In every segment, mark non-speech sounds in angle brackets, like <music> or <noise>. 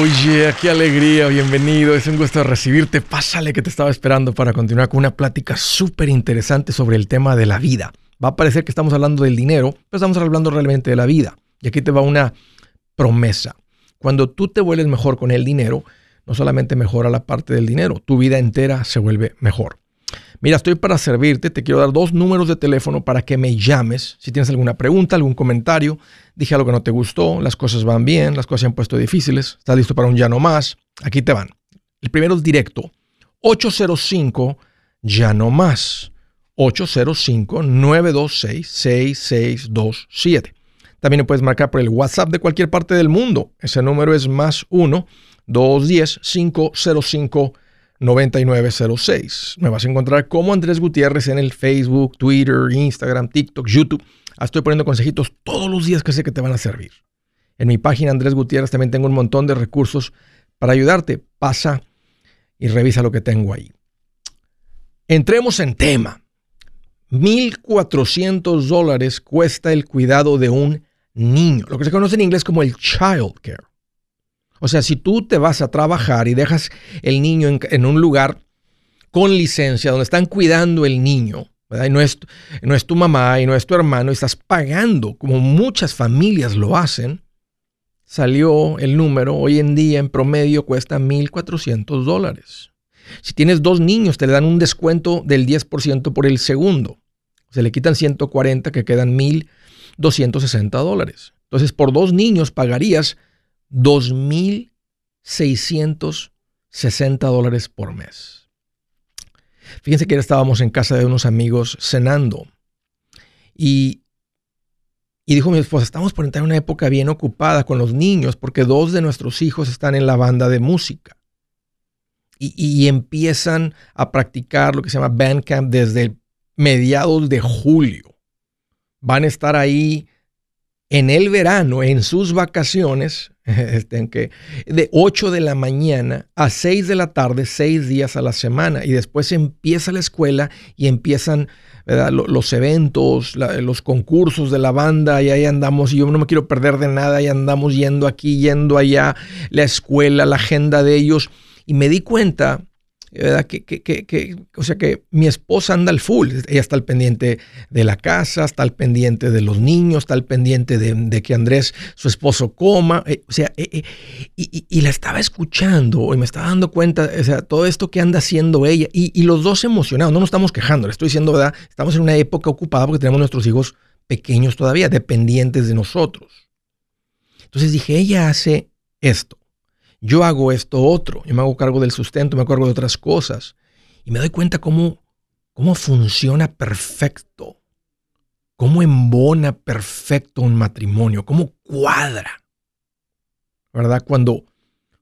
Oye, qué alegría, bienvenido. Es un gusto recibirte. Pásale que te estaba esperando para continuar con una plática súper interesante sobre el tema de la vida. Va a parecer que estamos hablando del dinero, pero estamos hablando realmente de la vida. Y aquí te va una promesa. Cuando tú te vuelves mejor con el dinero, no solamente mejora la parte del dinero, tu vida entera se vuelve mejor. Mira, estoy para servirte. Te quiero dar dos números de teléfono para que me llames. Si tienes alguna pregunta, algún comentario, dije algo que no te gustó, las cosas van bien, las cosas se han puesto difíciles, estás listo para un ya no más. Aquí te van. El primero es directo. 805 ya no más. 805-926-6627. También me puedes marcar por el WhatsApp de cualquier parte del mundo. Ese número es más 1-210-505. 9906. Me vas a encontrar como Andrés Gutiérrez en el Facebook, Twitter, Instagram, TikTok, YouTube. Ah, estoy poniendo consejitos todos los días que sé que te van a servir. En mi página Andrés Gutiérrez también tengo un montón de recursos para ayudarte. Pasa y revisa lo que tengo ahí. Entremos en tema. 1.400 dólares cuesta el cuidado de un niño, lo que se conoce en inglés como el child care. O sea, si tú te vas a trabajar y dejas el niño en, un lugar con licencia, donde están cuidando el niño, Y no es, no es tu mamá y no es tu hermano, y estás pagando, como muchas familias lo hacen, salió el número, hoy en día en promedio cuesta 1.400 dólares. Si tienes dos niños, te le dan un descuento del 10% por el segundo. Se le quitan 140 que quedan 1.260 dólares. Entonces, por dos niños pagarías 2.660 dólares por mes. Fíjense que estábamos en casa de unos amigos cenando y, y dijo mi esposa, estamos por entrar en una época bien ocupada con los niños porque dos de nuestros hijos están en la banda de música y, y empiezan a practicar lo que se llama Bandcamp desde mediados de julio. Van a estar ahí en el verano, en sus vacaciones, <laughs> que de 8 de la mañana a 6 de la tarde, 6 días a la semana. Y después empieza la escuela y empiezan los eventos, los concursos de la banda, y ahí andamos, y yo no me quiero perder de nada, y andamos yendo aquí, yendo allá, la escuela, la agenda de ellos. Y me di cuenta ¿verdad? Que, que, que, o sea que mi esposa anda al full, ella está al pendiente de la casa, está al pendiente de los niños, está al pendiente de, que Andrés, su esposo, coma, eh, o sea, eh, eh, y, y, la estaba escuchando y me estaba dando cuenta, o sea, todo esto que anda haciendo ella, y, y los dos emocionados, no nos estamos quejando, le estoy diciendo, ¿verdad? Estamos en una época ocupada porque tenemos nuestros hijos pequeños todavía, dependientes de nosotros. Entonces dije, ella hace esto yo hago esto otro, yo me hago cargo del sustento, me hago cargo de otras cosas. Y me doy cuenta cómo, cómo funciona perfecto, cómo embona perfecto un matrimonio, cómo cuadra. ¿Verdad? Cuando,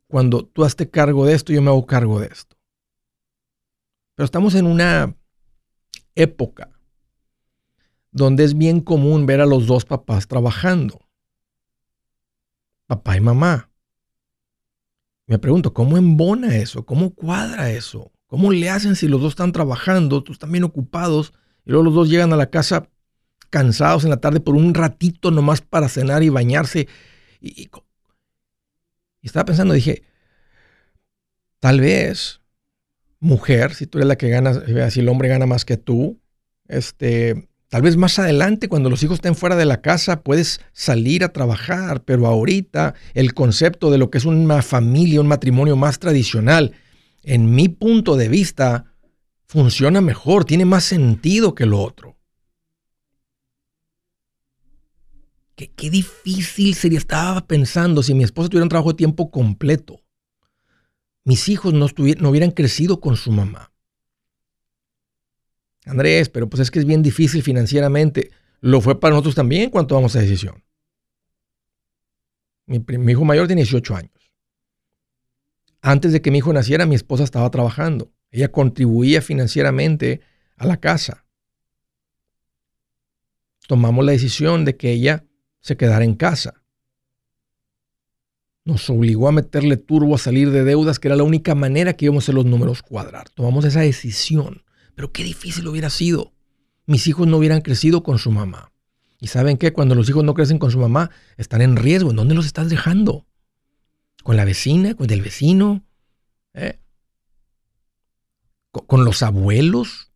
cuando tú haces cargo de esto, yo me hago cargo de esto. Pero estamos en una época donde es bien común ver a los dos papás trabajando. Papá y mamá. Me pregunto, ¿cómo embona eso? ¿Cómo cuadra eso? ¿Cómo le hacen si los dos están trabajando, tú están bien ocupados y luego los dos llegan a la casa cansados en la tarde por un ratito nomás para cenar y bañarse? Y, estaba pensando, dije, tal vez, mujer, si tú eres la que gana, si el hombre gana más que tú, este, Tal vez más adelante, cuando los hijos estén fuera de la casa, puedes salir a trabajar, pero ahorita el concepto de lo que es una familia, un matrimonio más tradicional, en mi punto de vista, funciona mejor, tiene más sentido que lo otro. Qué, difícil sería, estaba pensando, si mi esposa tuviera un trabajo de tiempo completo, mis hijos no, no hubieran crecido con su mamá. Andrés, pero pues es que es bien difícil financieramente. Lo fue para nosotros también cuando tomamos esa decisión. Mi, hijo mayor tiene 18 años. Antes de que mi hijo naciera, mi esposa estaba trabajando. Ella contribuía financieramente a la casa. Tomamos la decisión de que ella se quedara en casa. Nos obligó a meterle turbo a salir de deudas, que era la única manera que íbamos a hacer los números cuadrar. Tomamos esa decisión. Pero qué difícil hubiera sido. Mis hijos no hubieran crecido con su mamá. Y saben qué, cuando los hijos no crecen con su mamá, están en riesgo. ¿En dónde los estás dejando? con la vecina, con el vecino, ¿eh? con, los abuelos,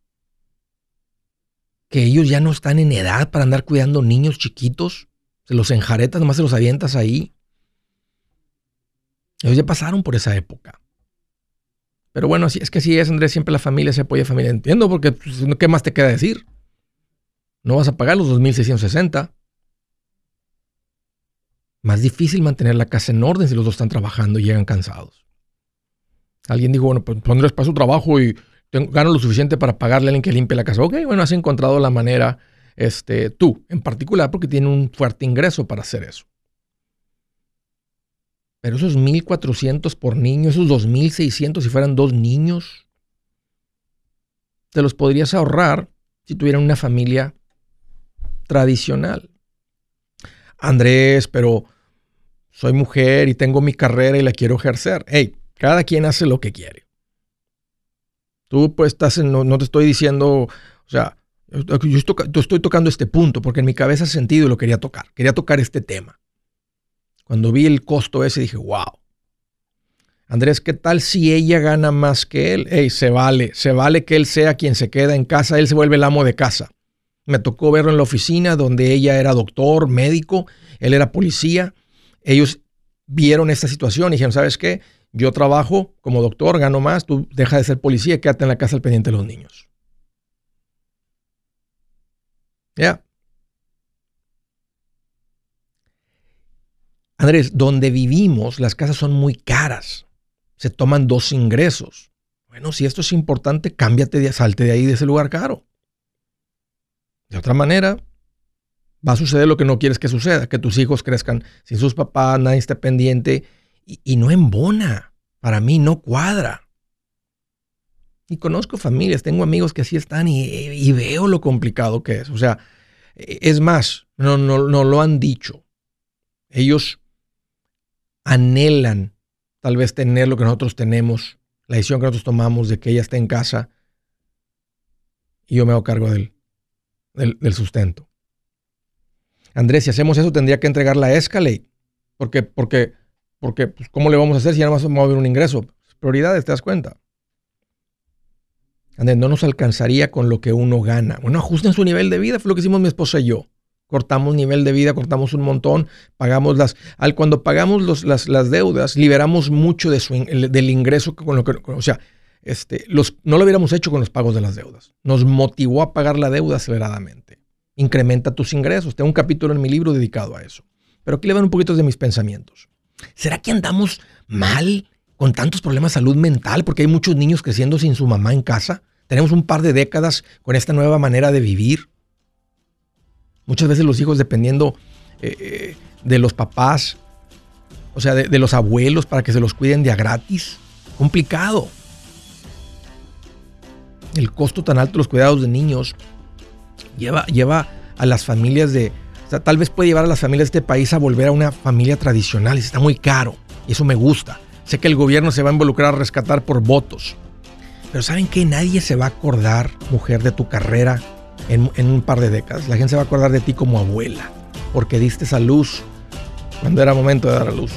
que ellos ya no están en edad para andar cuidando niños chiquitos, se los enjaretas, nomás se los avientas ahí. Ellos ya pasaron por esa época. Pero bueno, es que así es, Andrés, siempre la familia se apoya a familia. Entiendo, porque pues, ¿qué más te queda decir? No vas a pagar los 2.660. Más difícil mantener la casa en orden si los dos están trabajando y llegan cansados. Alguien dijo, bueno, pues Andrés, para su trabajo y gano lo suficiente para pagarle a alguien que limpie la casa. Ok, bueno, has encontrado la manera, este, tú en particular, porque tiene un fuerte ingreso para hacer eso. Pero esos 1.400 por niño, esos 2.600 si fueran dos niños, te los podrías ahorrar si tuvieran una familia tradicional. Andrés, pero soy mujer y tengo mi carrera y la quiero ejercer. Hey, cada quien hace lo que quiere. Tú pues estás en, no, te estoy diciendo, o sea, yo estoy tocando este punto porque en mi cabeza sentido y lo quería tocar. Quería tocar este tema. Cuando vi el costo ese dije, wow. Andrés, ¿qué tal si ella gana más que él? Ey, se vale, se vale que él sea quien se queda en casa, él se vuelve el amo de casa. Me tocó verlo en la oficina donde ella era doctor, médico, él era policía. Ellos vieron esta situación y dijeron, ¿sabes qué? Yo trabajo como doctor, gano más, tú deja de ser policía quédate en la casa al pendiente de los niños. Ya. Andrés, donde vivimos las casas son muy caras. Se toman dos ingresos. Bueno, si esto es importante, cámbiate, de, salte de ahí, de ese lugar caro. De otra manera, va a suceder lo que no quieres que suceda, que tus hijos crezcan sin sus papás, nadie esté pendiente y, y no embona. Para mí no cuadra. Y conozco familias, tengo amigos que así están y, y veo lo complicado que es. O sea, es más, no, no, no lo han dicho. Ellos anhelan tal vez tener lo que nosotros tenemos, la decisión que nosotros tomamos de que ella esté en casa y yo me hago cargo del, del, sustento. Andrés, si hacemos eso, tendría que entregarla a Escalate. Porque, porque, porque, pues, ¿cómo le vamos a hacer si ya no vamos a mover un ingreso? Prioridades, ¿te das cuenta? Andrés, no nos alcanzaría con lo que uno gana. Bueno, ajusten su nivel de vida, fue lo que hicimos mi esposa y yo cortamos nivel de vida, cortamos un montón, pagamos las, al cuando pagamos los, las, las, deudas, liberamos mucho de su, del ingreso con lo que, o sea, este, los, no lo hubiéramos hecho con los pagos de las deudas. Nos motivó a pagar la deuda aceleradamente. Incrementa tus ingresos. Tengo un capítulo en mi libro dedicado a eso. Pero aquí le van un poquito de mis pensamientos. ¿Será que andamos mal con tantos problemas de salud mental porque hay muchos niños creciendo sin su mamá en casa? Tenemos un par de décadas con esta nueva manera de vivir. Muchas veces los hijos dependiendo eh, eh, de los papás, o sea, de, los abuelos para que se los cuiden de a gratis. Complicado. El costo tan alto de los cuidados de niños lleva, lleva a las familias de... O sea, tal vez puede llevar a las familias de este país a volver a una familia tradicional. Está muy caro. Y eso me gusta. Sé que el gobierno se va a involucrar a rescatar por votos. Pero ¿saben que Nadie se va a acordar, mujer, de tu carrera en, un par de décadas. La gente se va a acordar de ti como abuela, porque diste esa luz cuando era momento de dar a luz.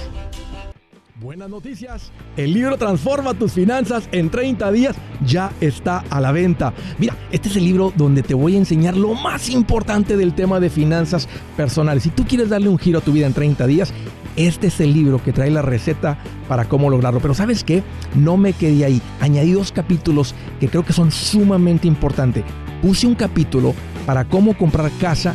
Buenas noticias. El libro Transforma tus finanzas en 30 días ya está a la venta. Mira, este es el libro donde te voy a enseñar lo más importante del tema de finanzas personales. Si tú quieres darle un giro a tu vida en 30 días, este es el libro que trae la receta para cómo lograrlo. Pero sabes qué? No me quedé ahí. Añadí dos capítulos que creo que son sumamente importantes puse un capítulo para cómo comprar casa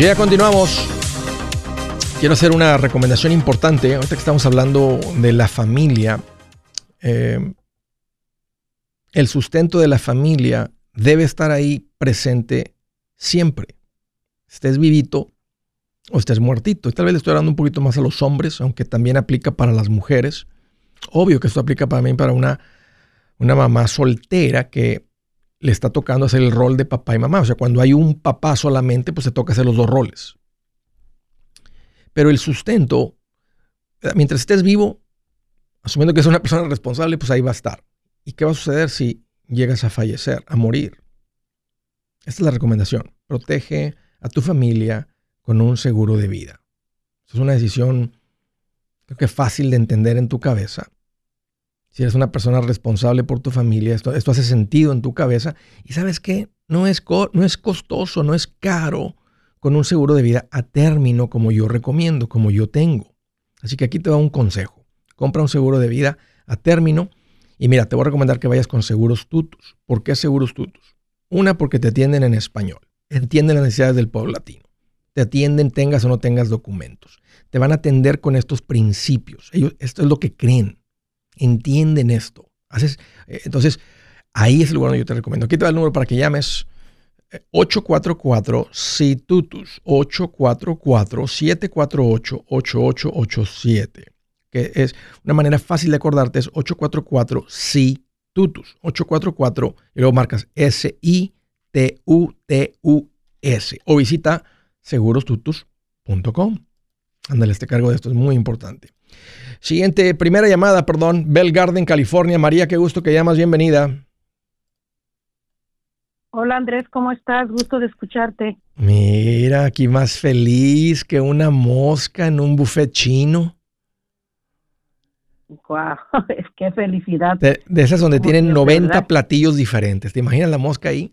Ya continuamos. Quiero hacer una recomendación importante. Ahorita que estamos hablando de la familia, eh, el sustento de la familia debe estar ahí presente siempre. Estés vivito o estés muertito. Y tal vez le estoy hablando un poquito más a los hombres, aunque también aplica para las mujeres. Obvio que esto aplica para mí, para una, una mamá soltera que le está tocando hacer el rol de papá y mamá. O sea, cuando hay un papá solamente, pues se toca hacer los dos roles. Pero el sustento, mientras estés vivo, asumiendo que es una persona responsable, pues ahí va a estar. ¿Y qué va a suceder si llegas a fallecer, a morir? Esta es la recomendación. Protege a tu familia con un seguro de vida. Es una decisión, creo que fácil de entender en tu cabeza si eres una persona responsable por tu familia, esto, hace sentido en tu cabeza. Y sabes qué, no es, no es costoso, no es caro con un seguro de vida a término como yo recomiendo, como yo tengo. Así que aquí te doy un consejo. Compra un seguro de vida a término y mira, te voy a recomendar que vayas con seguros tutus. ¿Por qué seguros tutus? Una, porque te atienden en español, entienden las necesidades del pueblo latino. Te atienden tengas o no tengas documentos. Te van a atender con estos principios. Esto es lo que creen entienden esto. Eh, entonces, ahí es el lugar donde yo te recomiendo. Aquí te va el número para que llames. 844-SITUTUS, 844-748-8887, que es una manera fácil de acordarte, es 844-SITUTUS, 844 y luego marcas S-I-T-U-T-U-S o visita segurostutus.com. Ándale, este cargo de esto es muy importante. Siguiente, primera llamada, perdón. Bell Garden, California. María, qué gusto que llamas. Bienvenida. Hola Andrés, ¿cómo estás? Gusto de escucharte. Mira, aquí más feliz que una mosca en un buffet chino. Wow, <laughs> es que felicidad. De, esas donde tienen 90 platillos diferentes. ¿Te imaginas la mosca ahí?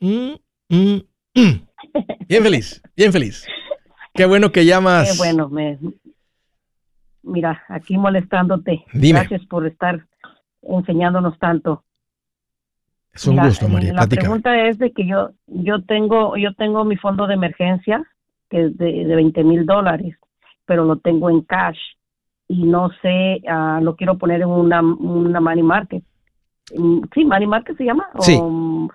Mm, mm, mm. <laughs> Bien feliz, bien feliz. Qué bueno que llamas. Qué bueno, me, mira, aquí molestándote. Gracias por estar enseñándonos tanto. Es un gusto, María. La pregunta es de que yo yo tengo yo tengo mi fondo de emergencia que es de, de 20 mil dólares, pero lo tengo en cash y no sé, uh, lo quiero poner en una, una money market. Mm, sí, money market se llama. Sí.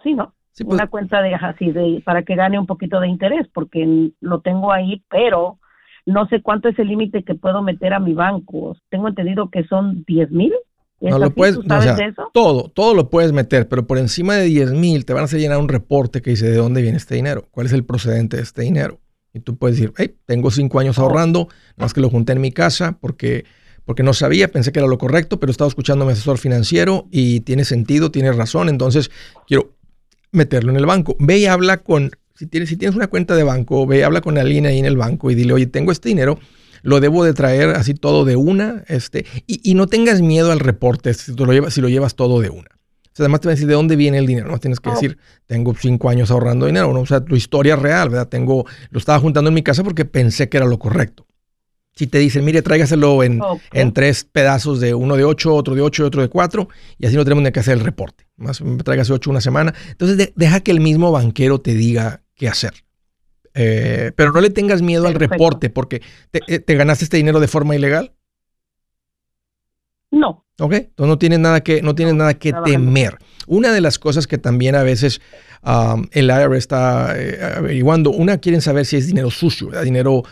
sí, ¿no? Sí, pues. Una cuenta de así de para que gane un poquito de interés porque lo tengo ahí, pero no sé cuánto es el límite que puedo meter a mi banco. Tengo entendido que son 10 mil. No lo puedes, todo, todo lo puedes meter, pero por encima de 10 mil te van a hacer llenar un reporte que dice de dónde viene este dinero, cuál es el procedente de este dinero. Y tú puedes decir, hey, tengo cinco años oh. ahorrando, nada más que lo junté en mi casa porque, porque no sabía, pensé que era lo correcto, pero estaba escuchando a mi asesor financiero y tiene sentido, tiene razón, entonces quiero meterlo en el banco. Ve y habla con si tienes, si tienes una cuenta de banco, ve, habla con alguien ahí en el banco y dile, oye, tengo este dinero, lo debo de traer así todo de una, este, y, no tengas miedo al reporte si, lo llevas, si lo llevas todo de una. O sea, además te va a decir de dónde viene el dinero, no tienes que oh. decir, tengo cinco años ahorrando dinero, ¿no? o sea, tu historia real, ¿verdad? Tengo, lo estaba juntando en mi casa porque pensé que era lo correcto. Si te dicen, mire, tráigaselo en, en tres pedazos de uno de ocho, otro de ocho y otro de cuatro, y así no tenemos ni que hacer el reporte. Más tráigase ocho una semana. Entonces, deja que el mismo banquero te diga qué hacer. Eh, pero no le tengas miedo al reporte porque eh, te, ganaste este dinero de forma ilegal. No. Ok, entonces no tienes nada que, no tienes nada que temer. Una de las cosas que también a veces um, el IRS está eh, averiguando, una quieren saber si es dinero sucio, dinero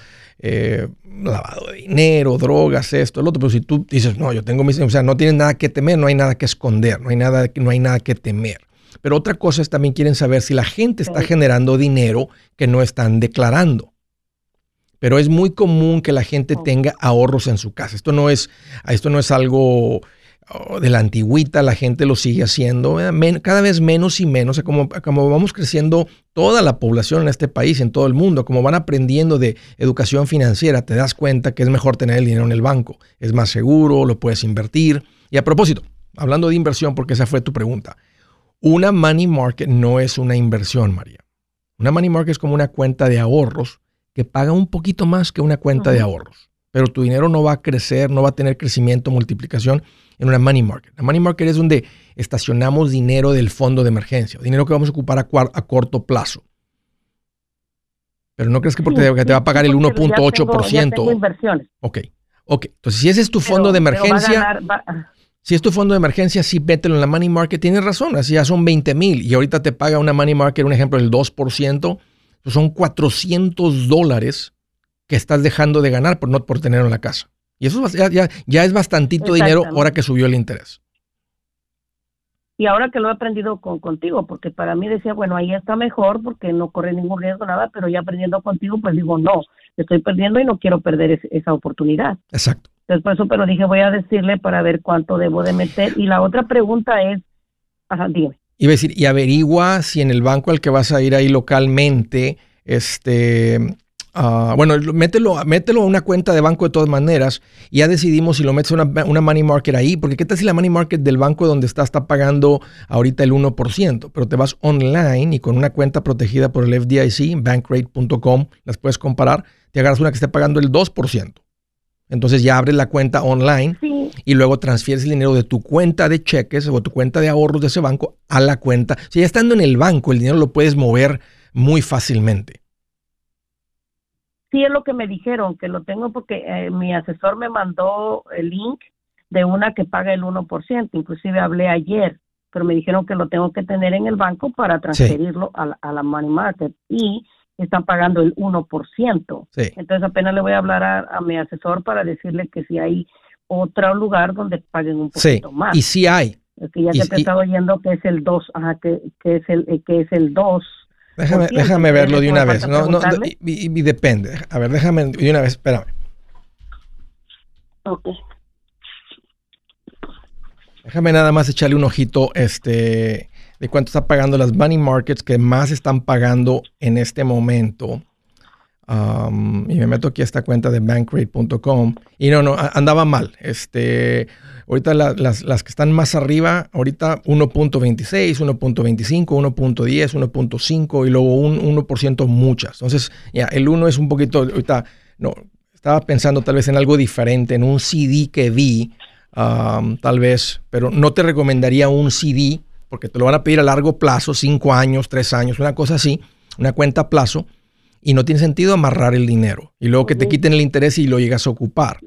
lavado de dinero, drogas, esto, el otro. Pero si tú dices, no, yo tengo mis, o sea, no tienes nada que temer, no hay nada que esconder, no hay nada, no hay nada que temer. Pero otra cosa es también quieren saber si la gente está generando dinero que no están declarando. Pero es muy común que la gente tenga ahorros en su casa. Esto no es, esto no es algo oh, de la antigüita, la gente lo sigue haciendo, cada vez menos y menos, como, como vamos creciendo toda la población en este país, en todo el mundo, como van aprendiendo de educación financiera, te das cuenta que es mejor tener el dinero en el banco, es más seguro, lo puedes invertir. Y a propósito, hablando de inversión, porque esa fue tu pregunta, una money market no es una inversión, María. Una money market es como una cuenta de ahorros que paga un poquito más que una cuenta de ahorros. Pero tu dinero no va a crecer, no va a tener crecimiento, multiplicación en una money market. La money market es donde estacionamos dinero del fondo de emergencia, dinero que vamos a ocupar a, corto plazo. Pero no crees que porque te, va a pagar el 1.8%. inversiones. Ok, ok. Entonces, si ese es tu fondo de emergencia, si es tu fondo de emergencia, sí vételo en la money market. Tienes razón, así ya son 20 mil y ahorita te paga una money market, un ejemplo, del 2%, pues son 400 dólares que estás dejando de ganar por no por tenerlo en la casa. Y eso ya, ya, es bastantito dinero ahora que subió el interés. Y ahora que lo he aprendido con, contigo, porque para mí decía, bueno, ahí está mejor porque no corre ningún riesgo, nada, pero ya aprendiendo contigo, pues digo, no, estoy perdiendo y no quiero perder esa oportunidad. Exacto. Después eso, pero dije, voy a decirle para ver cuánto debo de meter. Y la otra pregunta es, ajá, dime. Iba a decir, y averigua si en el banco al que vas a ir ahí localmente, este, uh, bueno, mételo, mételo a una cuenta de banco de todas maneras y ya decidimos si lo metes a una, una, money market ahí, porque qué tal si la money market del banco donde está está pagando ahorita el 1%, pero te vas online y con una cuenta protegida por el FDIC, bankrate.com, las puedes comparar, te agarras una que esté pagando el 2%. Entonces ya abres la cuenta online y luego transfieres el dinero de tu cuenta de cheques o tu cuenta de ahorros de ese banco a la cuenta. Si ya estando en el banco, el dinero lo puedes mover muy fácilmente. Sí, es lo que me dijeron, que lo tengo porque eh, mi asesor me mandó el link de una que paga el 1%. Inclusive hablé ayer, pero me dijeron que lo tengo que tener en el banco para transferirlo a, a la money market. Y están pagando el 1%. Entonces apenas le voy a hablar a, mi asesor para decirle que si hay otro lugar donde paguen un poquito más. Y si hay. que ya te he estado oyendo que es el 2, ajá, que, que, es el eh, que es el 2. Déjame, déjame verlo de una vez. No, no, y, depende. A ver, déjame de una vez, espérame. Ok. Déjame nada más echarle un ojito este de cuánto está pagando las money markets que más están pagando en este momento. Um, y me meto aquí a esta cuenta de bankrate.com. Y no, no, andaba mal. Este, ahorita las, que están más arriba, ahorita 1.26, 1.25, 1.10, 1.5 y luego un 1% muchas. Entonces, ya, el 1 es un poquito, ahorita, no, estaba pensando tal vez en algo diferente, en un CD que vi, um, tal vez, pero no te recomendaría un CD porque te lo van a pedir a largo plazo, cinco años, tres años, una cosa así, una cuenta a plazo, y no tiene sentido amarrar el dinero y luego que te quiten el interés y lo llegas a ocupar.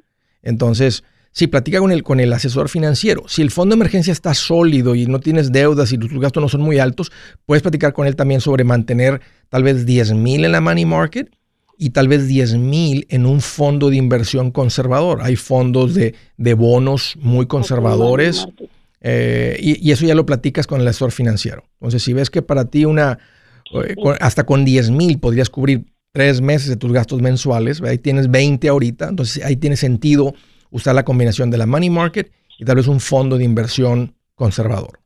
Entonces, si platica con el, con el asesor financiero, si el fondo de emergencia está sólido y no tienes deudas y tus gastos no son muy altos, puedes platicar con él también sobre mantener tal vez 10 mil en la money market y tal vez 10 mil en un fondo de inversión conservador. Hay fondos de, de bonos muy conservadores. Eh, y, eso ya lo platicas con el asesor financiero. Entonces, si ves que para ti una, hasta con 10 mil podrías cubrir tres meses de tus gastos mensuales, ahí tienes 20 ahorita, entonces ahí tiene sentido usar la combinación de la money market y tal vez un fondo de inversión conservador.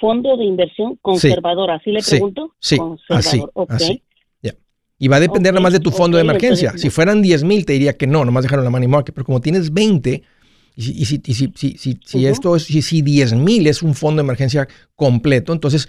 Fondo de inversión conservador, así le pregunto. Sí, así, así. Y va a depender nomás de tu fondo de emergencia. si fueran 10 mil, te diría que no, nomás dejaron la money market. Pero como tienes 20, y si, si, si, si, si esto es, si, 10 mil es un fondo de emergencia completo, entonces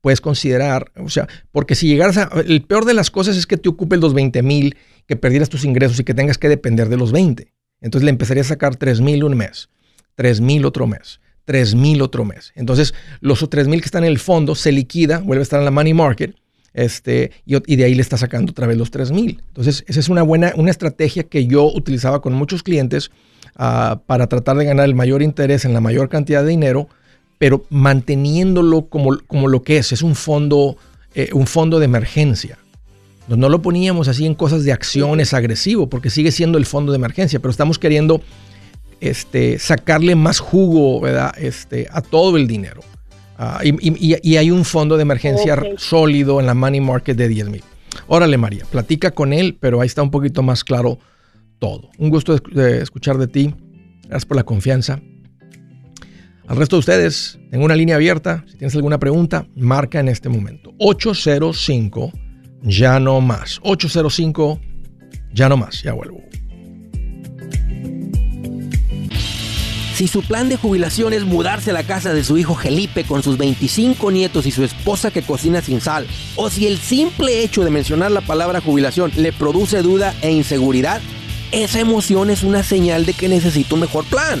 puedes considerar, o sea, porque si llegaras a, el peor de las cosas es que te ocupe los 20 mil, que perdieras tus ingresos y que tengas que depender de los 20. Entonces le empezaría a sacar 3 mil un mes, 3 mil otro mes, 3 mil otro mes. Entonces los 3 mil que están en el fondo se liquida, vuelve a estar en la money market este, y, de ahí le está sacando otra vez los 3 mil. Entonces esa es una buena, una estrategia que yo utilizaba con muchos clientes uh, para tratar de ganar el mayor interés en la mayor cantidad de dinero, pero manteniéndolo como, como lo que es, es un fondo, eh, un fondo de emergencia. No lo poníamos así en cosas de acciones agresivo, porque sigue siendo el fondo de emergencia, pero estamos queriendo este, sacarle más jugo ¿verdad? Este, a todo el dinero. Uh, y, y, hay un fondo de emergencia okay. sólido en la money market de 10 mil. Órale, María, platica con él, pero ahí está un poquito más claro todo. Un gusto de escuchar de ti. Gracias por la confianza. Al resto de ustedes, tengo una línea abierta. Si tienes alguna pregunta, marca en este momento. 805 ya no más. 805 ya no más. Ya vuelvo. Si su plan de jubilación es mudarse a la casa de su hijo Felipe con sus 25 nietos y su esposa que cocina sin sal, o si el simple hecho de mencionar la palabra jubilación le produce duda e inseguridad, esa emoción es una señal de que necesita un mejor plan.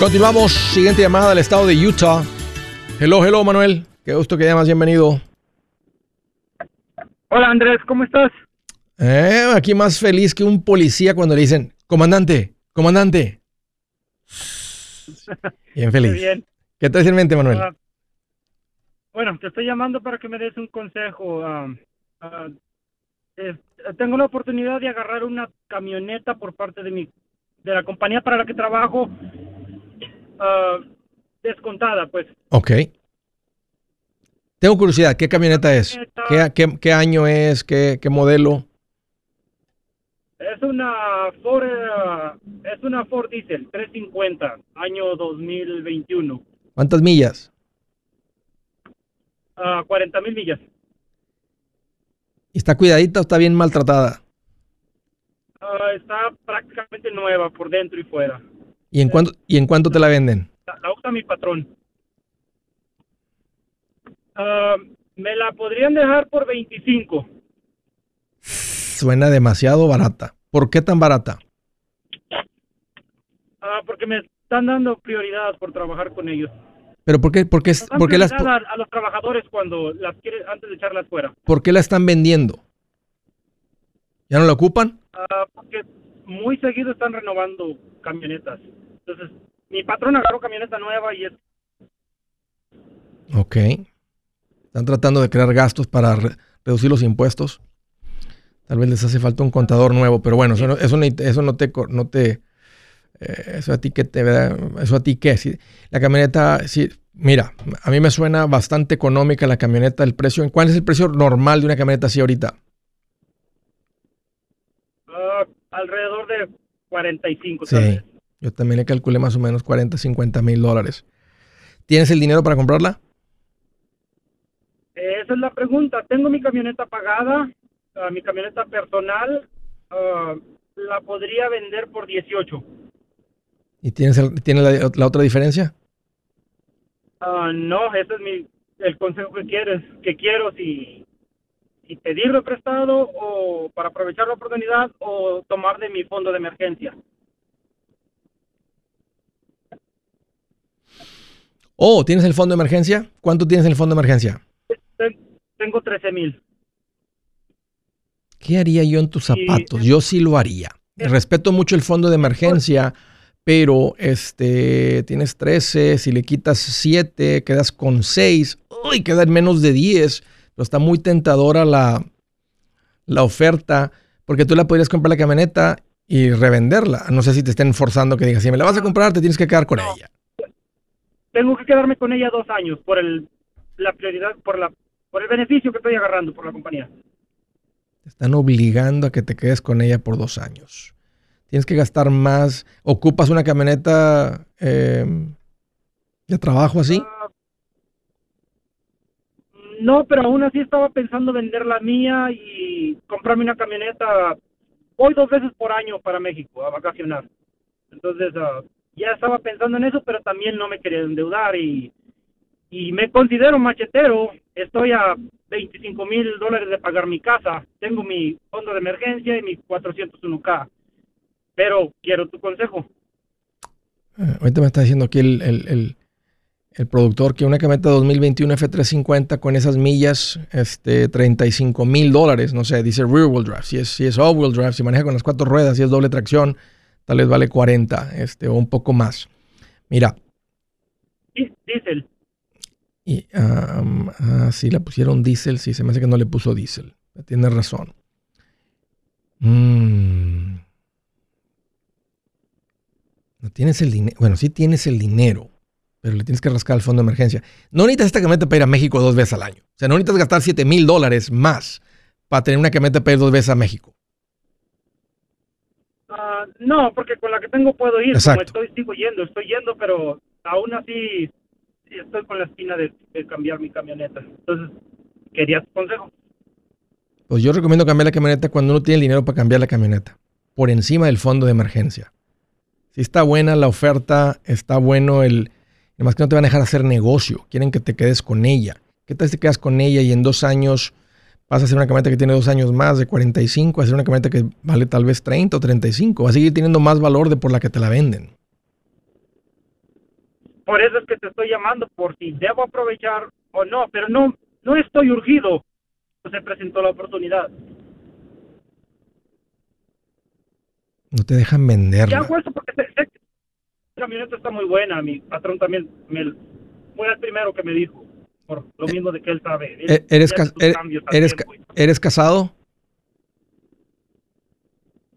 Continuamos, siguiente llamada del estado de Utah. Hello, hello, Manuel. Qué gusto que llamas, bienvenido. Hola, Andrés, ¿cómo estás? Eh, aquí más feliz que un policía cuando le dicen, comandante, comandante. Bien feliz. bien. ¿Qué te en mente, Manuel? Uh, bueno, te estoy llamando para que me des un consejo. Uh, uh, eh, tengo la oportunidad de agarrar una camioneta por parte de mi de la compañía para la que trabajo uh, descontada, pues. Ok. Tengo curiosidad, ¿qué camioneta es? ¿Qué, qué, qué año es? ¿Qué, ¿Qué, modelo? Es una Ford, uh, es una Ford Diesel 350, año 2021. ¿Cuántas millas? Uh, 40 mil millas. ¿Y está cuidadita o está bien maltratada? Uh, está prácticamente nueva por dentro y fuera. ¿Y en, cuánto, ¿y en cuánto te la venden? La, la usa mi patrón. Uh, me la podrían dejar por 25. Suena demasiado barata. ¿Por qué tan barata? Uh, porque me están dando prioridad por trabajar con ellos. ¿Pero por qué, por qué, por qué las... A, a, los trabajadores cuando las quieren, antes de echarlas fuera. ¿Por qué la están vendiendo? ¿Ya no la ocupan? Uh, porque muy seguido están renovando camionetas. Entonces, mi patrón agarró camioneta nueva y es... Ok. Están tratando de crear gastos para re reducir los impuestos. Tal vez les hace falta un contador nuevo, pero bueno, eso no, eso no, eso no te... No te eh, eso a ti que te... Eso a ti qué. Si, la camioneta... Si, mira, a mí me suena bastante económica la camioneta. El precio... ¿Cuál es el precio normal de una camioneta así ahorita? Uh, alrededor de 45. Sí. Tal vez. Yo también le calculé más o menos 40, 50 mil dólares. ¿Tienes el dinero para comprarla? Esa es la pregunta. Tengo mi camioneta pagada, uh, mi camioneta personal, uh, la podría vender por 18. ¿Y tienes, el, ¿tienes la, la, otra diferencia? Uh, no, ese es mi, el consejo que quieres, que quiero si, si pedirlo prestado o para aprovechar la oportunidad o tomar de mi fondo de emergencia. Oh, ¿tienes el fondo de emergencia? ¿Cuánto tienes en el fondo de emergencia? Tengo 13 mil. ¿Qué haría yo en tus zapatos? Yo sí lo haría. Respeto mucho el fondo de emergencia, pero este, tienes 13, si le quitas 7, quedas con 6, uy, queda en menos de 10, pero está muy tentadora la, la oferta, porque tú la podrías comprar la camioneta y revenderla. No sé si te estén forzando que digas, si me la vas a comprar, te tienes que quedar con ella. Tengo que quedarme con ella dos años por el, la prioridad, por, la, por el beneficio que estoy agarrando por la compañía. Te están obligando a que te quedes con ella por dos años. Tienes que gastar más. ¿Ocupas una camioneta eh, de trabajo así? Ah, no, pero aún así estaba pensando vender la mía y comprarme una camioneta. Voy dos veces por año para México a vacacionar. Entonces, uh, ya estaba pensando en eso, pero también no me quería endeudar y, y me considero machetero. Estoy a 25 mil dólares de pagar mi casa. Tengo mi fondo de emergencia y mi 401k. Pero quiero tu consejo. Eh, ahorita me está diciendo aquí el, el, el, productor que una camioneta 2021 F350 con esas millas, este, 35 mil dólares, no sé, dice rear wheel drive. Si es, si es all wheel drive, si maneja con las cuatro ruedas, si es doble tracción, tal vez vale 40 este, o un poco más. Mira. Diesel. Y, ah, sí, le pusieron diésel, sí, se me hace que no le puso diésel. Tiene razón. Mm. No tienes el dinero. Bueno, sí tienes el dinero, pero le tienes que rascar al fondo de emergencia. No necesitas esta camioneta para ir a México dos veces al año. O sea, no necesitas gastar 7 mil dólares más para tener una camioneta para ir dos veces a México. No, porque con la que tengo puedo ir. Como estoy, sigo yendo, estoy yendo, pero aún así estoy con la espina de, cambiar mi camioneta. Entonces, quería tu consejo. Pues yo recomiendo cambiar la camioneta cuando uno tiene el dinero para cambiar la camioneta, por encima del fondo de emergencia. Si está buena la oferta, está bueno el... Además que no te van a dejar hacer negocio, quieren que te quedes con ella. ¿Qué tal si te quedas con ella y en dos años vas a hacer una camioneta que tiene dos años más, de 45, a hacer una camioneta que vale tal vez 30 o 35. Va a seguir teniendo más valor de por la que te la venden. Por eso es que te estoy llamando, por si debo aprovechar o no, pero no, no estoy urgido. Se presentó la oportunidad. No te dejan venderla. Ya porque la camioneta está muy buena. Mi patrón también me, fue el primero que me dijo por lo mismo de que él sabe. Eh, ¿Eres, eres, eres, casado?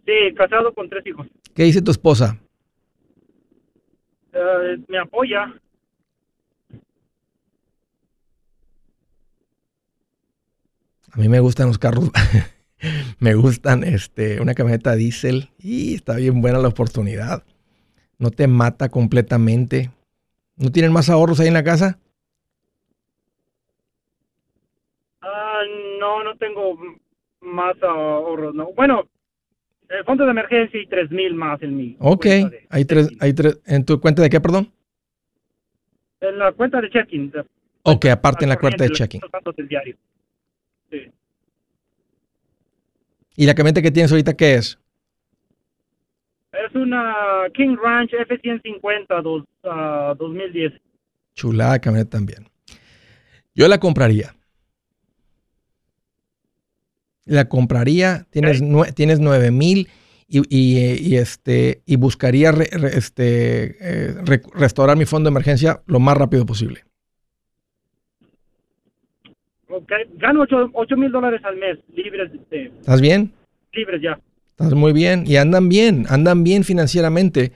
Sí, casado con tres hijos. ¿Qué dice tu esposa? Eh, me apoya. A mí me gustan los carros. <laughs> me gustan este, una camioneta diésel y está bien buena la oportunidad. No te mata completamente. ¿No tienen más ahorros ahí en la casa? No, tengo más ahorros, no. Bueno, el fondo de emergencia y tres mil más en mi. Ok, hay tres, hay tres, ¿en tu cuenta de qué, perdón? En la cuenta de checking. Ok, aparte en la cuenta de checking. Sí. ¿Y la camioneta que tienes ahorita qué es? Es una King Ranch F-150 dos, 2010. Chulada camioneta también. Yo la compraría la compraría, tienes, tienes 9 mil y, este, y buscaría este, eh, restaurar mi fondo de emergencia lo más rápido posible. Gano 8 mil dólares al mes libres. De, ¿Estás bien? Libres ya. Estás muy bien y andan bien, andan bien financieramente.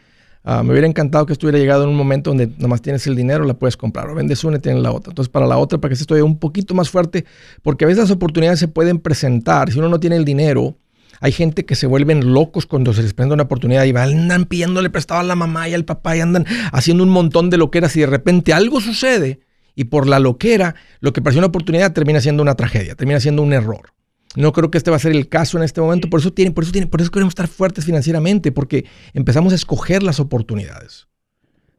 Ah, me hubiera encantado que estuviera llegado en un momento donde nomás tienes el dinero, la puedes comprar. O vendes una y tienes la otra. Entonces, para la otra, para que se esté un poquito más fuerte, porque a veces las oportunidades se pueden presentar. Si uno no tiene el dinero, hay gente que se vuelven locos cuando se les presenta una oportunidad y andan pidiéndole prestado a la mamá y al papá y andan haciendo un montón de loqueras y de repente algo sucede y por la loquera, lo que pareció una oportunidad termina siendo una tragedia, termina siendo un error. No creo que este va a ser el caso en este momento. Por eso tiene, por eso tiene, por eso queremos estar fuertes financieramente, porque empezamos a escoger las oportunidades.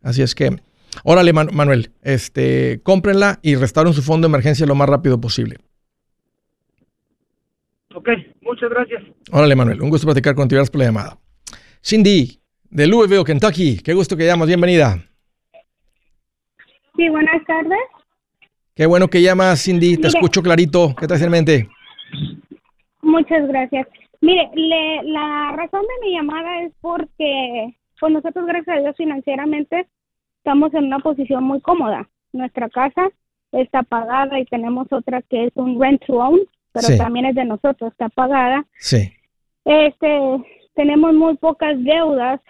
Así es que, órale, Manuel, este, cómprenla y restauren su fondo de emergencia lo más rápido posible. Ok, muchas gracias. Órale, Manuel, un gusto platicar contigo. Gracias por la llamada. Cindy, de Louisville, Kentucky. Qué gusto que llamas. Bienvenida. Sí, buenas tardes. Qué bueno que llamas, Cindy. Te escucho clarito. ¿Qué hace en mente? Muchas gracias. Mire, le, la razón de mi llamada es porque pues nosotros, gracias a Dios, financieramente estamos en una posición muy cómoda. Nuestra casa está pagada y tenemos otra que es un rent to own, pero también es de nosotros, está pagada. Sí. Este, tenemos muy pocas deudas,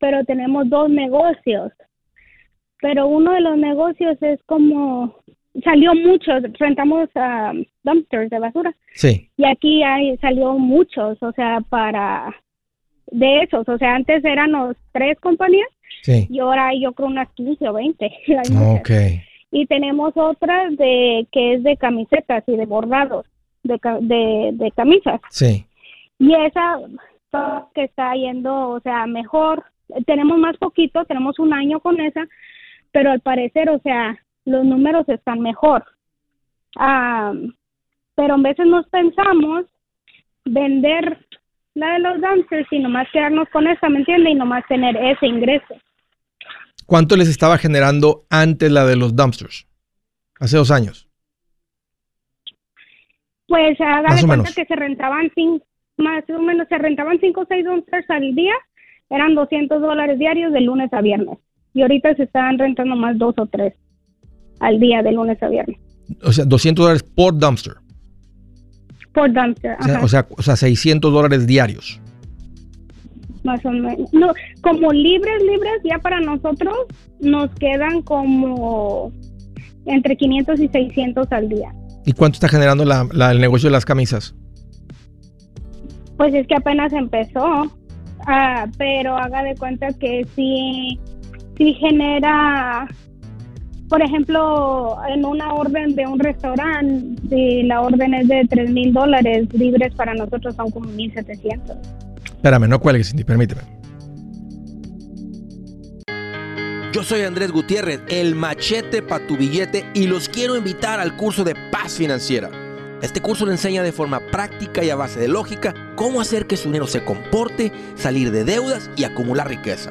pero tenemos dos negocios. Pero uno de los negocios es como salió mucho, rentamos a dumpsters de basura. Sí. Y aquí hay salió muchos, o sea, para de esos, o sea, antes eran los tres compañías sí. y ahora hay yo creo unas 15 o 20. <laughs> ok. Y tenemos otra de que es de camisetas y de bordados de, de, de camisas. Sí. Y esa que está yendo, o sea, mejor. Tenemos más poquito, tenemos un año con esa, pero al parecer, o sea, los números están mejor. pero a veces nos pensamos vender la de los dancers y nomás quedarnos con esa, ¿me entiende? Y nomás tener ese ingreso. ¿Cuánto les estaba generando antes la de los dumpsters? Hace dos años. Pues haga de cuenta que se rentaban cinco, más o menos se rentaban cinco o seis dumpsters al día, eran 200 dólares diarios de lunes a viernes. Y ahorita se están rentando más dos o tres al día de lunes a viernes. O sea, 200 dólares por dumpster. Por dumpster, o sea, o sea, 600 dólares diarios. Más o menos. No, como libres, libres, ya para nosotros nos quedan como entre 500 y 600 al día. ¿Y cuánto está generando la, el negocio de las camisas? Pues es que apenas empezó, ah, pero haga de cuenta que sí, sí genera por ejemplo, en una orden de un restaurante, si la orden es de 3 mil dólares, libres para nosotros son como 1.700. Espérame, no cuelgues, Cindy, permíteme. Yo soy Andrés Gutiérrez, el machete para tu billete, y los quiero invitar al curso de paz financiera. Este curso le enseña de forma práctica y a base de lógica cómo hacer que su dinero se comporte, salir de deudas y acumular riqueza.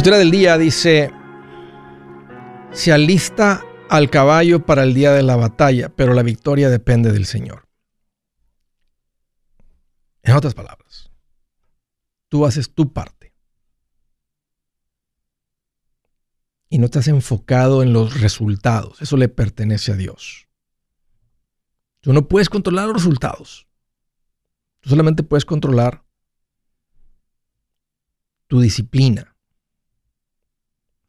Escritura del día dice, se alista al caballo para el día de la batalla, pero la victoria depende del Señor. En otras palabras, tú haces tu parte. Y no estás enfocado en los resultados. Eso le pertenece a Dios. Tú no puedes controlar los resultados. Tú solamente puedes controlar tu disciplina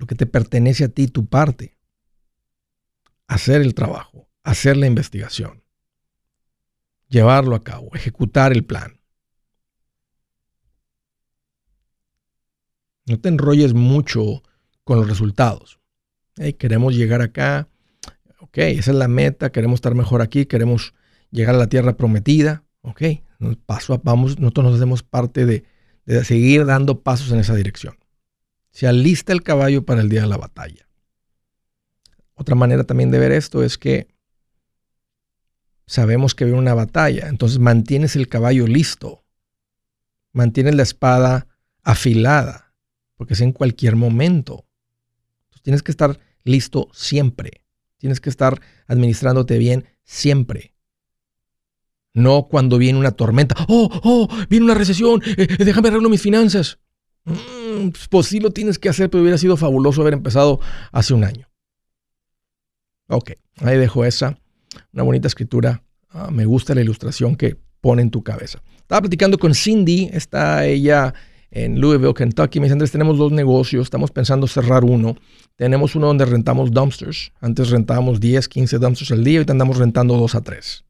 lo que te pertenece a ti, tu parte. Hacer el trabajo, hacer la investigación, llevarlo a cabo, ejecutar el plan. No te enrolles mucho con los resultados. queremos llegar acá, ok, esa es la meta, queremos estar mejor aquí, queremos llegar a la tierra prometida, ok, paso a, vamos, nosotros nos hacemos parte de, de seguir dando pasos en esa dirección. Se alista el caballo para el día de la batalla. Otra manera también de ver esto es que sabemos que viene una batalla, entonces mantienes el caballo listo, mantienes la espada afilada, porque es en cualquier momento. Entonces tienes que estar listo siempre, tienes que estar administrándote bien siempre. No cuando viene una tormenta, oh, oh, viene una recesión, eh, eh, déjame arreglo mis finanzas. Mm, pues sí lo tienes que hacer, pero hubiera sido fabuloso haber empezado hace un año. Ok, ahí dejo esa. una bonita escritura. Ah, me gusta la ilustración que pone en tu cabeza. Estaba platicando con Cindy, está ella en Louisville, Kentucky. Me dice, Andrés, tenemos dos negocios, estamos pensando cerrar uno. Tenemos uno donde rentamos dumpsters. Antes rentábamos 10, 15 dumpsters al día, ahorita andamos rentando 2 a 3.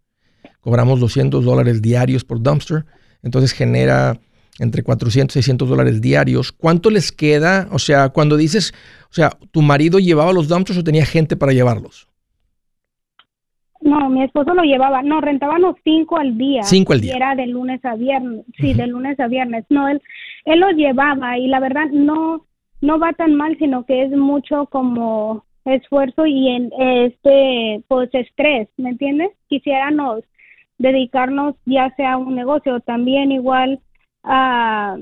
Cobramos 200 dólares diarios por dumpster, entonces genera entre 400 y 600 dólares diarios. ¿Cuánto les queda? O sea, cuando dices, o sea, ¿tu marido llevaba los dumpsters o tenía gente para llevarlos? No, mi esposo lo llevaba, no, rentábamos cinco al día. Cinco al día. Y era de lunes a viernes, sí, de lunes a viernes. No, él, él los llevaba y la verdad no, no va tan mal, sino que es mucho como esfuerzo y en este, pues estrés, ¿me entiendes? Quisiéramos dedicarnos ya sea a un negocio, también igual a...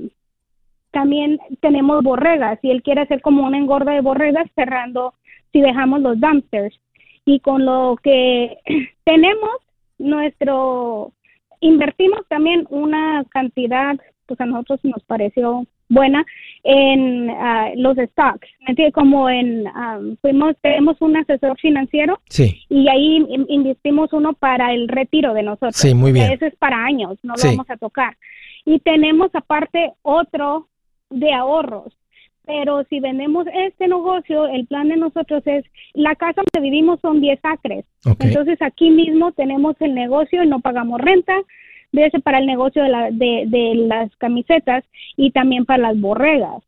también tenemos borregas y él quiere hacer como una engorda de borregas cerrando si dejamos los dumpsters. Y con lo que <clears throat> tenemos nuestro invertimos también una cantidad pues a nosotros nos pareció buena en ah, los stocks, ¿me Como en, fuimos, tenemos un asesor financiero sí. y ahí investimos uno para el retiro de nosotros. Sí, muy bien. Ese es para años, no lo vamos a tocar. Y tenemos aparte otro de ahorros pero si vendemos este negocio, el plan de nosotros es, la casa donde vivimos son 10 acres. Entonces aquí mismo tenemos el negocio y no pagamos renta, de ese para el negocio de, la, de, de las camisetas y también para las borregas.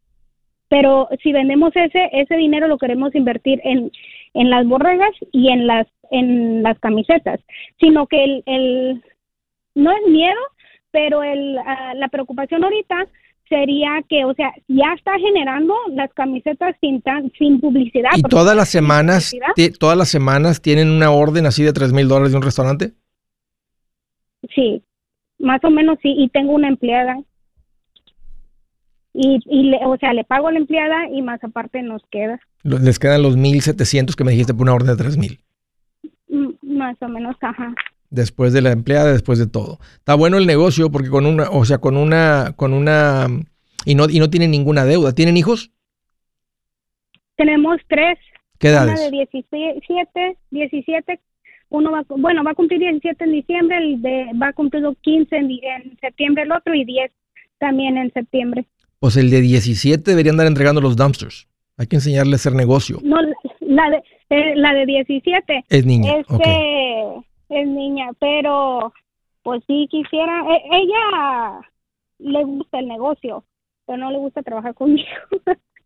Pero si vendemos ese, ese dinero lo queremos invertir en, en las borregas y en las, en las camisetas, sino que el, el no es miedo, pero el, ah, la preocupación ahorita sería que, o sea, ya está generando las camisetas sin, sin publicidad. ¿Y todas las semanas, todas las semanas tienen una orden así de 3 mil dólares de un restaurante? Sí, más o menos sí, y tengo una empleada. Y, y o sea, le pago a la empleada y más aparte nos queda. Les quedan los 1.700 que me dijiste por una orden de 3 mil. Mm, más o menos, ajá después de la empleada, después de todo. Está bueno el negocio porque con una, o sea, con una, con una, y no, y no tienen ninguna deuda. ¿Tienen hijos? Tenemos tres. ¿Qué edades? Una de 17, 17, uno va, bueno, va a cumplir 17 en diciembre, el de, va a cumplir 15 en, en septiembre el otro y 10 también en septiembre. Pues el de 17 debería andar entregando los dumpsters. Hay que enseñarle a hacer negocio. No, la de, eh, la de 17. Es niña. Este, es niña, pero pues sí quisiera, e, ella le gusta el negocio, pero no le gusta trabajar conmigo.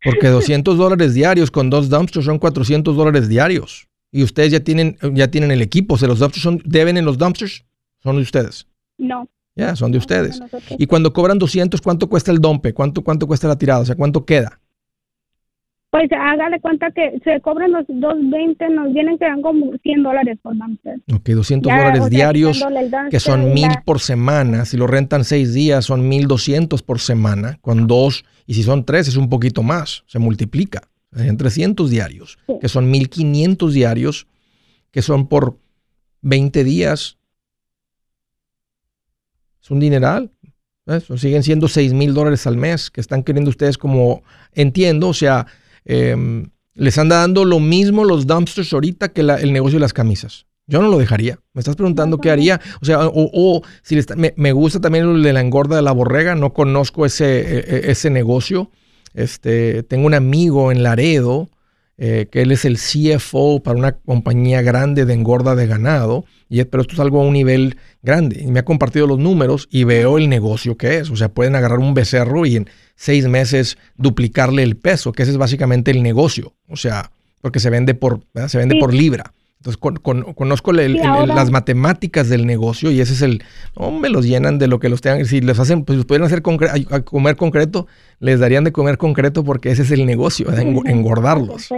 Porque <laughs> 200 dólares diarios con dos dumpsters son 400 dólares diarios. Y ustedes ya tienen, ya tienen el equipo. ¿Se los dumpsters son, deben en los dumpsters? ¿Son de ustedes? No. Ya, son de ustedes. y cuando cobran 200, ¿cuánto cuesta el dompe? ¿Cuánto, ¿Cuánto cuesta la tirada? O sea, ¿cuánto queda? Pues hágale cuenta que se cobran los 220, nos vienen que dan como 100 dólares por dumpster. Ok, 200 dólares diarios, que son mil por semana. Si lo rentan seis días, son 1200 por semana. Con dos, y si son tres, es un poquito más. Se multiplica. En 300 diarios, que son 1500 diarios, que son por 20 días. Es un dineral. siguen siendo 6 mil dólares al mes que están queriendo ustedes como, entiendo, o sea, Em, les anda dando lo mismo los dumpsters ahorita que el negocio de las camisas. Yo no lo dejaría. Me estás preguntando qué haría. O sea, o, si me, gusta también el de la engorda de la borrega. No conozco ese, e, e, ese negocio. Este, tengo un amigo en Laredo eh, que él es el CFO para una compañía grande de engorda de ganado, y, pero esto es algo a un nivel grande. Y me ha compartido los números y veo el negocio que es. O sea, pueden agarrar un becerro y en seis meses duplicarle el peso, que ese es básicamente el negocio. O sea, porque se vende por, se vende por libra. Entonces conozco las matemáticas del negocio y ese es el, no me los llenan de lo que los tengan, si les hacen, pues pudieran hacer a, comer concreto, les darían de comer concreto porque ese es el negocio, engordarlos.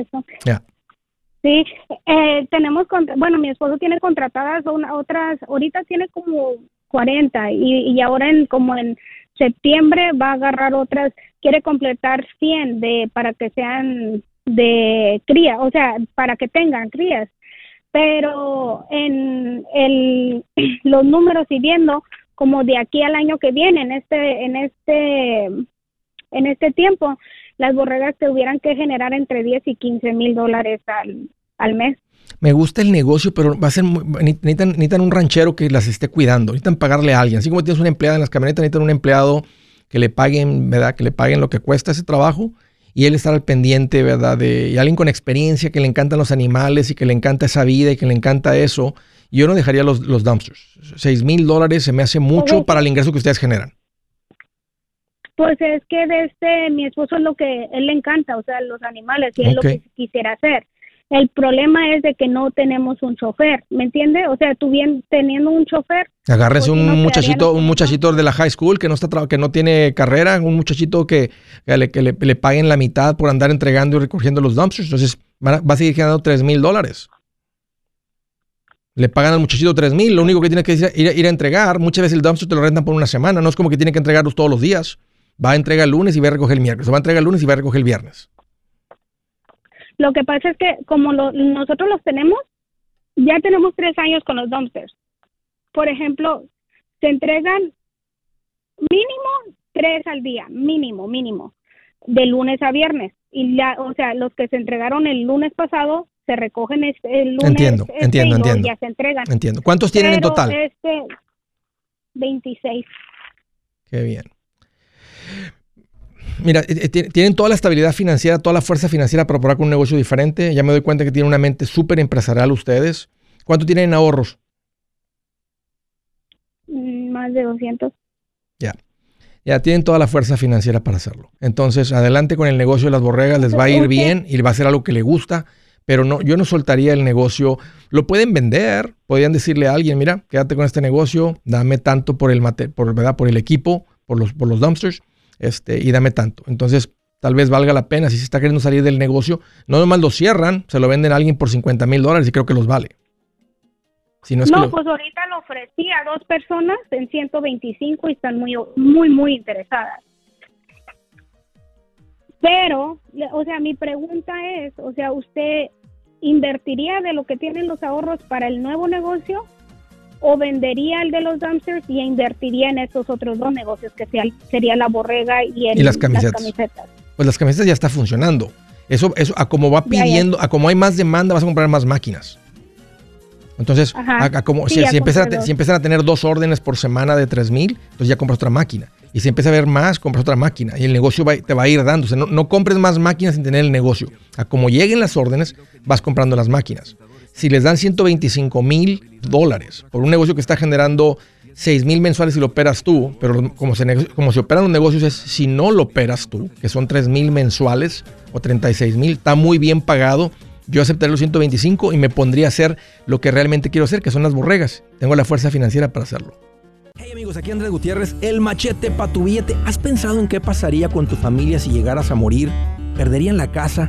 Sí, eh, tenemos, bueno, mi esposo tiene contratadas otras, ahorita tiene como 40 y, y ahora en como en septiembre va a agarrar otras, quiere completar 100 de, para que sean de cría, o sea, para que tengan crías pero en el, <clears throat> los números y viendo como de aquí al año que viene en este en este en este tiempo las borregas tuvieran que generar entre 10 y 15 mil dólares al, al mes. Me gusta el negocio, pero va a ser muy- necesitan, necesitan un ranchero que las esté cuidando, necesitan pagarle a alguien. Así como tienes una empleada en las camionetas, necesitan un empleado que le paguen, ¿verdad? Que le paguen lo que cuesta ese trabajo y él estar al pendiente, ¿verdad? De, y alguien con experiencia que le encantan los animales y que le encanta esa vida y que le encanta eso. Yo no dejaría los, los dumpsters. Seis mil dólares se me hace mucho Ok. para el ingreso que ustedes generan. Pues es que de este, mi esposo es lo que él le encanta, o sea, los animales, y es lo que quisiera hacer. El problema es de que no tenemos un chofer, ¿me entiende? O sea, tú bien teniendo un chofer, Agárrese Pues un muchachito, un muchachito de la high school que no está que no tiene carrera, un muchachito que, que le, que le- le paguen la mitad por andar entregando y recogiendo los dumpsters. Entonces va a seguir generando 3 mil dólares. Le pagan al muchachito 3 mil, lo único que tiene que ir, a- ir a- ir a entregar, muchas veces el dumpster te lo rentan por una semana, no es como que tiene que entregarlos todos los días. Va a entregar el lunes y va a recoger el miércoles, va a entregar el lunes y va a recoger el viernes. Lo que pasa es que como lo- nosotros los tenemos, ya tenemos tres años con los dumpsters. Por ejemplo, se entregan mínimo tres al día, mínimo, mínimo, de lunes a viernes. Y ya, o sea, los que se entregaron el lunes pasado se recogen este- el lunes. Entiendo, este, entiendo, y entiendo. Ya se entregan. Entiendo. ¿Cuántos tienen en total? Este, 26. Qué bien. Mira, eh, eh, ti- tienen toda la estabilidad financiera, toda la fuerza financiera para operar con un negocio diferente. Ya me doy cuenta que tienen una mente súper empresarial ustedes. ¿Cuánto tienen en ahorros? Mm, Más de 200. Ya. Ya tienen toda la fuerza financiera para hacerlo. Entonces, adelante con el negocio de las borregas, les va a ir bien y va a ser algo que le gusta, pero no, yo no soltaría el negocio. Lo pueden vender, podrían decirle a alguien, mira, quédate con este negocio, dame tanto por el mate- por, ¿verdad? por el equipo, por los, por los dumpsters, este, y dame tanto. Entonces, tal vez valga la pena si se está queriendo salir del negocio. No nomás lo cierran, se lo venden a alguien por 50 mil dólares y creo que los vale. Si no es que No, lo- pues ahorita lo ofrecí a dos personas en 125 y están muy, muy, muy interesadas. Pero, o sea, mi pregunta es, o sea, ¿usted invertiría de lo que tienen los ahorros para el nuevo negocio o vendería el de los dumpsters y invertiría en estos otros dos negocios que sea- sería la borrega y, el, Y las camisetas. camisetas? pues las camisetas ya está funcionando. Eso, eso, a como va Ya, ya. pidiendo, a como hay más demanda, vas a comprar más máquinas. Entonces, a, a como, Sí, si, si empiezan a, si empiezan a tener dos órdenes por semana de 3 mil, entonces ya compras otra máquina. Y si empieza a ver más, compras otra máquina. Y el negocio va- te va a ir dando. O sea, no, no compres más máquinas sin tener el negocio. A como lleguen las órdenes, vas comprando las máquinas. Si les dan 125 mil dólares por un negocio que está generando 6 mil mensuales si lo operas tú, pero como se, como se operan los negocios es si no lo operas tú, que son 3 mil mensuales o 36 mil, está muy bien pagado. Yo aceptaría los 125 y me pondría a hacer lo que realmente quiero hacer, que son las borregas. Tengo la fuerza financiera para hacerlo. Hey amigos, aquí Andrés Gutiérrez, el machete para tu billete. ¿Has pensado en qué pasaría con tu familia si llegaras a morir? ¿Perderían la casa?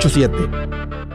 887